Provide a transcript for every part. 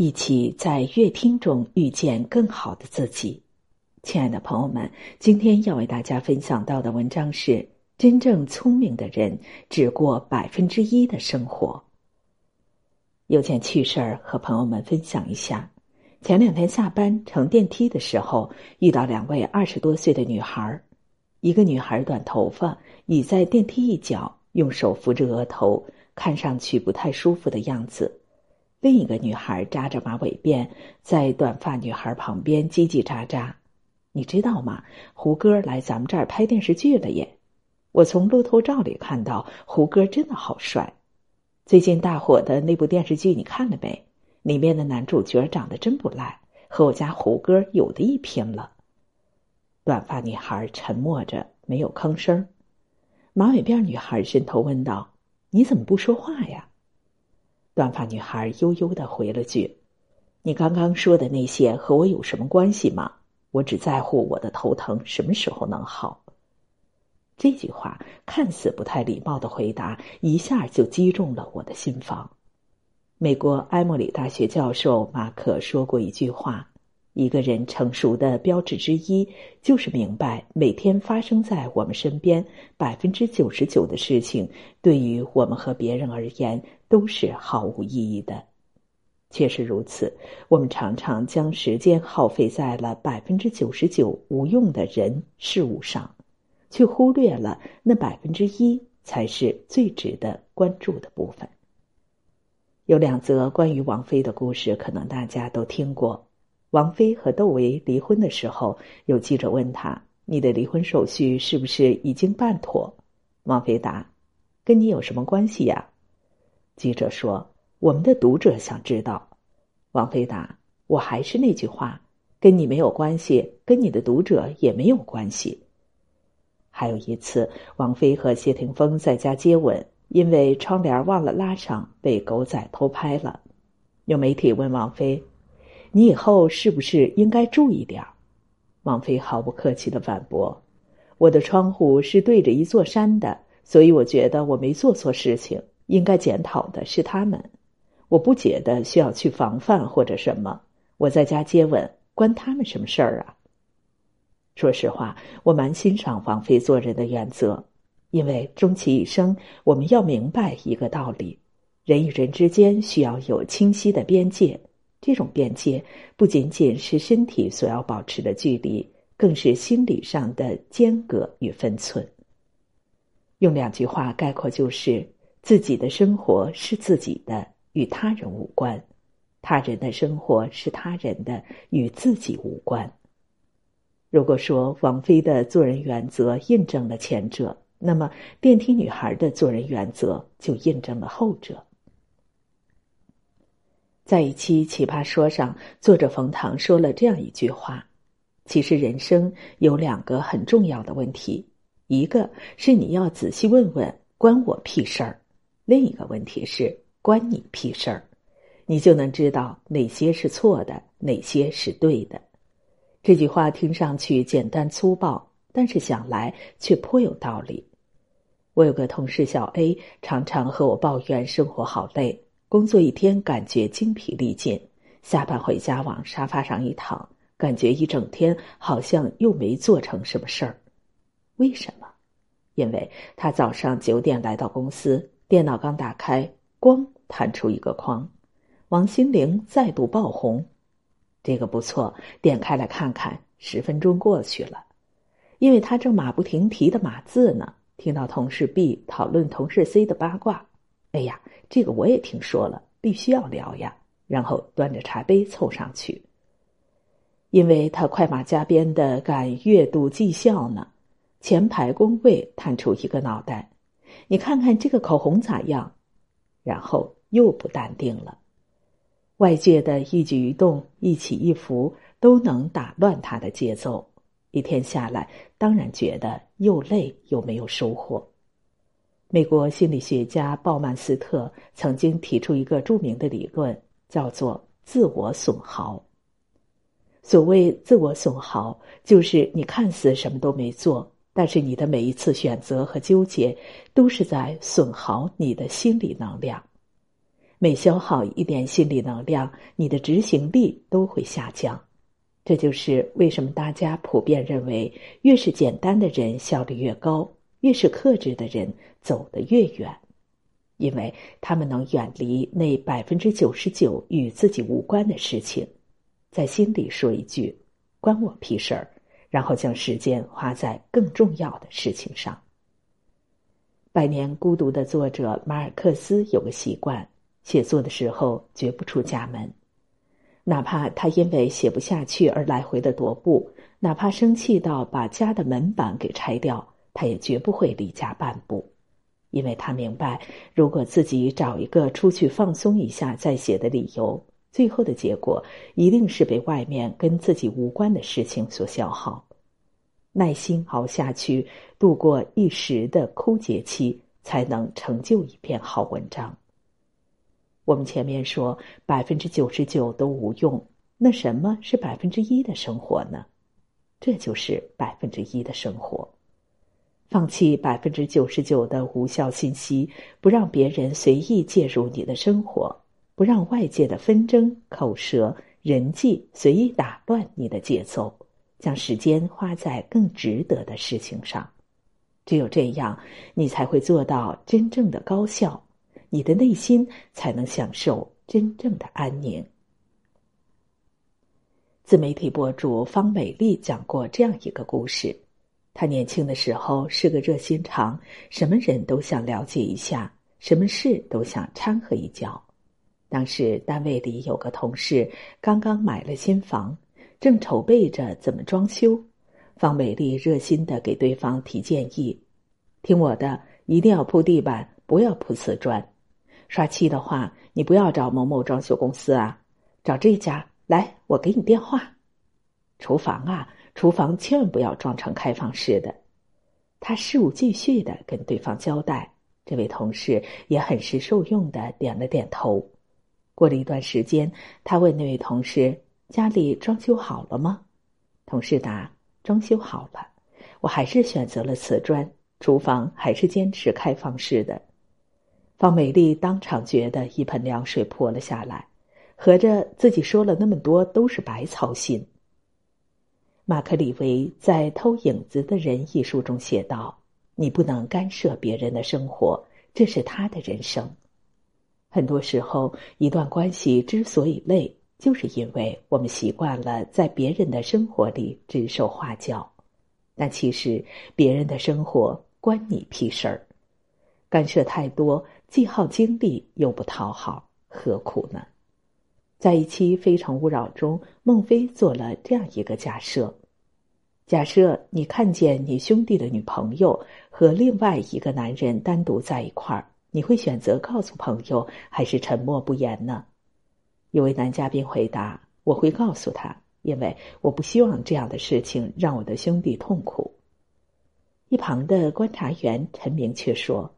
一起在乐听中遇见更好的自己。亲爱的朋友们，今天要为大家分享到的文章是：真正聪明的人只过百分之一的生活。有件趣事儿和朋友们分享一下。前两天下班乘电梯的时候，遇到两位二十多岁的女孩一个女孩短头发，倚在电梯一角，用手扶着额头，看上去不太舒服的样子。另一个女孩扎着马尾辫，在短发女孩旁边叽叽喳喳。你知道吗？胡歌来咱们这儿拍电视剧了耶！我从路透照里看到，胡歌真的好帅。最近大火的那部电视剧你看了没？里面的男主角长得真不赖，和我家胡歌有的一拼了。短发女孩沉默着，没有吭声。马尾辫女孩伸头问道：“你怎么不说话呀？”短发女孩悠悠的回了句：“你刚刚说的那些和我有什么关系吗？我只在乎我的头疼什么时候能好。”这句话看似不太礼貌的回答，一下就击中了我的心房。美国埃默里大学教授马克说过一句话。一个人成熟的标志之一，就是明白每天发生在我们身边百分之九十九的事情，对于我们和别人而言都是毫无意义的。确实如此，我们常常将时间耗费在了百分之九十九无用的人事物上，却忽略了那百分之一才是最值得关注的部分。有两则关于王菲的故事，可能大家都听过。王菲和窦唯离婚的时候，有记者问他：“你的离婚手续是不是已经办妥？”王菲答：“跟你有什么关系呀？”记者说：“我们的读者想知道。”王菲答：“我还是那句话，跟你没有关系，跟你的读者也没有关系。”还有一次，王菲和谢霆锋在家接吻，因为窗帘忘了拉上，被狗仔偷拍了。有媒体问王菲。你以后是不是应该注意点儿？王菲毫不客气的反驳：“我的窗户是对着一座山的，所以我觉得我没做错事情，应该检讨的是他们。我不觉得需要去防范或者什么。我在家接吻，关他们什么事儿啊？”说实话，我蛮欣赏王菲做人的原则，因为终其一生，我们要明白一个道理：人与人之间需要有清晰的边界。这种边界不仅仅是身体所要保持的距离，更是心理上的间隔与分寸。用两句话概括就是：自己的生活是自己的，与他人无关；他人的生活是他人的，与自己无关。如果说王菲的做人原则印证了前者，那么电梯女孩的做人原则就印证了后者。在一期《奇葩说》上，作者冯唐说了这样一句话：“其实人生有两个很重要的问题，一个是你要仔细问问关我屁事儿，另一个问题是关你屁事儿，你就能知道哪些是错的，哪些是对的。”这句话听上去简单粗暴，但是想来却颇有道理。我有个同事小 A，常常和我抱怨生活好累。工作一天，感觉精疲力尽，下班回家往沙发上一躺，感觉一整天好像又没做成什么事儿。为什么？因为他早上九点来到公司，电脑刚打开，咣弹出一个框，王心凌再度爆红。这个不错，点开来看看，十分钟过去了，因为他正马不停蹄的码字呢，听到同事 B 讨论同事 C 的八卦。哎呀，这个我也听说了，必须要聊呀。然后端着茶杯凑上去，因为他快马加鞭的赶月度绩效呢。前排工位探出一个脑袋，你看看这个口红咋样？然后又不淡定了。外界的一举一动、一起一伏都能打乱他的节奏。一天下来，当然觉得又累又没有收获。美国心理学家鲍曼斯特曾经提出一个著名的理论，叫做“自我损耗”。所谓“自我损耗”，就是你看似什么都没做，但是你的每一次选择和纠结，都是在损耗你的心理能量。每消耗一点心理能量，你的执行力都会下降。这就是为什么大家普遍认为，越是简单的人效率越高，越是克制的人走得越远，因为他们能远离那百分之九十九与自己无关的事情，在心里说一句“关我屁事儿”，然后将时间花在更重要的事情上。《百年孤独》的作者马尔克斯有个习惯，写作的时候绝不出家门。哪怕他因为写不下去而来回的踱步，哪怕生气到把家的门板给拆掉，他也绝不会离家半步，因为他明白，如果自己找一个出去放松一下再写的理由，最后的结果一定是被外面跟自己无关的事情所消耗。耐心熬下去，度过一时的枯竭期，才能成就一篇好文章。我们前面说百分之九十九都无用，那什么是百分之一的生活呢？这就是百分之一的生活。放弃百分之九十九的无效信息，不让别人随意介入你的生活，不让外界的纷争、口舌、人际随意打乱你的节奏，将时间花在更值得的事情上。只有这样，你才会做到真正的高效。你的内心才能享受真正的安宁。自媒体博主方美丽讲过这样一个故事：他年轻的时候是个热心肠，什么人都想了解一下，什么事都想掺和一脚。当时单位里有个同事刚刚买了新房，正筹备着怎么装修，方美丽热心的给对方提建议：“听我的，一定要铺地板，不要铺瓷砖。”刷漆的话，你不要找某某装修公司啊，找这家来，我给你电话。厨房啊，厨房千万不要装成开放式的。他事无巨细的跟对方交代，这位同事也很是受用的点了点头。过了一段时间，他问那位同事：“家里装修好了吗？”同事答：“装修好了，我还是选择了瓷砖，厨房还是坚持开放式的。”方美丽当场觉得一盆凉水泼了下来，合着自己说了那么多都是白操心。马克·李维在《偷影子的人》一书中写道：“你不能干涉别人的生活，这是他的人生。很多时候，一段关系之所以累，就是因为我们习惯了在别人的生活里指手画脚，但其实别人的生活关你屁事儿，干涉太多。”既耗精力又不讨好，何苦呢？在一期《非诚勿扰》中，孟非做了这样一个假设：假设你看见你兄弟的女朋友和另外一个男人单独在一块儿，你会选择告诉朋友，还是沉默不言呢？有位男嘉宾回答：“我会告诉他，因为我不希望这样的事情让我的兄弟痛苦。”一旁的观察员陈明却说。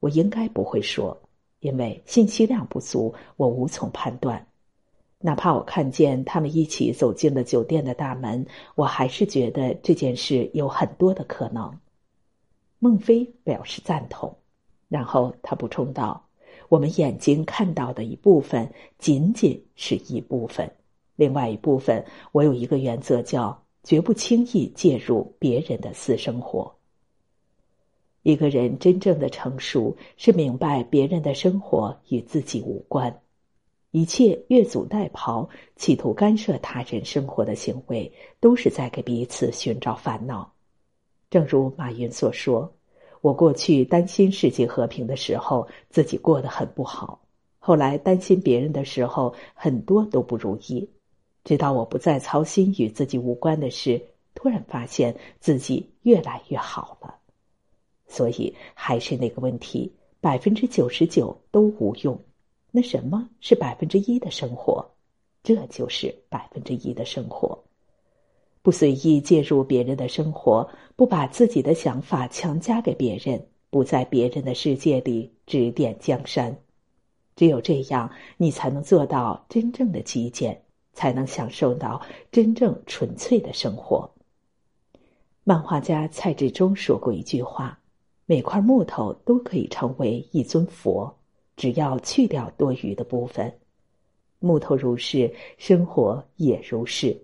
我应该不会说，因为信息量不足，我无从判断。哪怕我看见他们一起走进了酒店的大门，我还是觉得这件事有很多的可能。孟非表示赞同，然后他补充道：“我们眼睛看到的一部分仅仅是一部分，另外一部分，我有一个原则，叫绝不轻易介入别人的私生活。”一个人真正的成熟，是明白别人的生活与自己无关，一切越俎代庖、企图干涉他人生活的行为，都是在给彼此寻找烦恼。正如马云所说：“我过去担心世界和平的时候，自己过得很不好；后来担心别人的时候，很多都不如意。直到我不再操心与自己无关的事，突然发现自己越来越好了。”所以还是那个问题，百分之九十九都无用。那什么是百分之一的生活？这就是百分之一的生活。不随意介入别人的生活，不把自己的想法强加给别人，不在别人的世界里指点江山。只有这样，你才能做到真正的极简，才能享受到真正纯粹的生活。漫画家蔡志忠说过一句话。每块木头都可以成为一尊佛，只要去掉多余的部分。木头如是，生活也如是。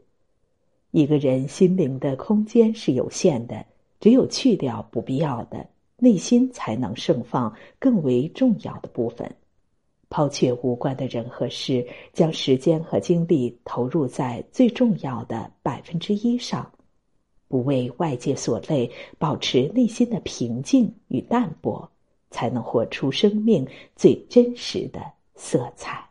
一个人心灵的空间是有限的，只有去掉不必要的，内心才能盛放更为重要的部分。抛却无关的人和事，将时间和精力投入在最重要的百分之一上，不为外界所累，保持内心的平静与淡泊，才能活出生命最真实的色彩。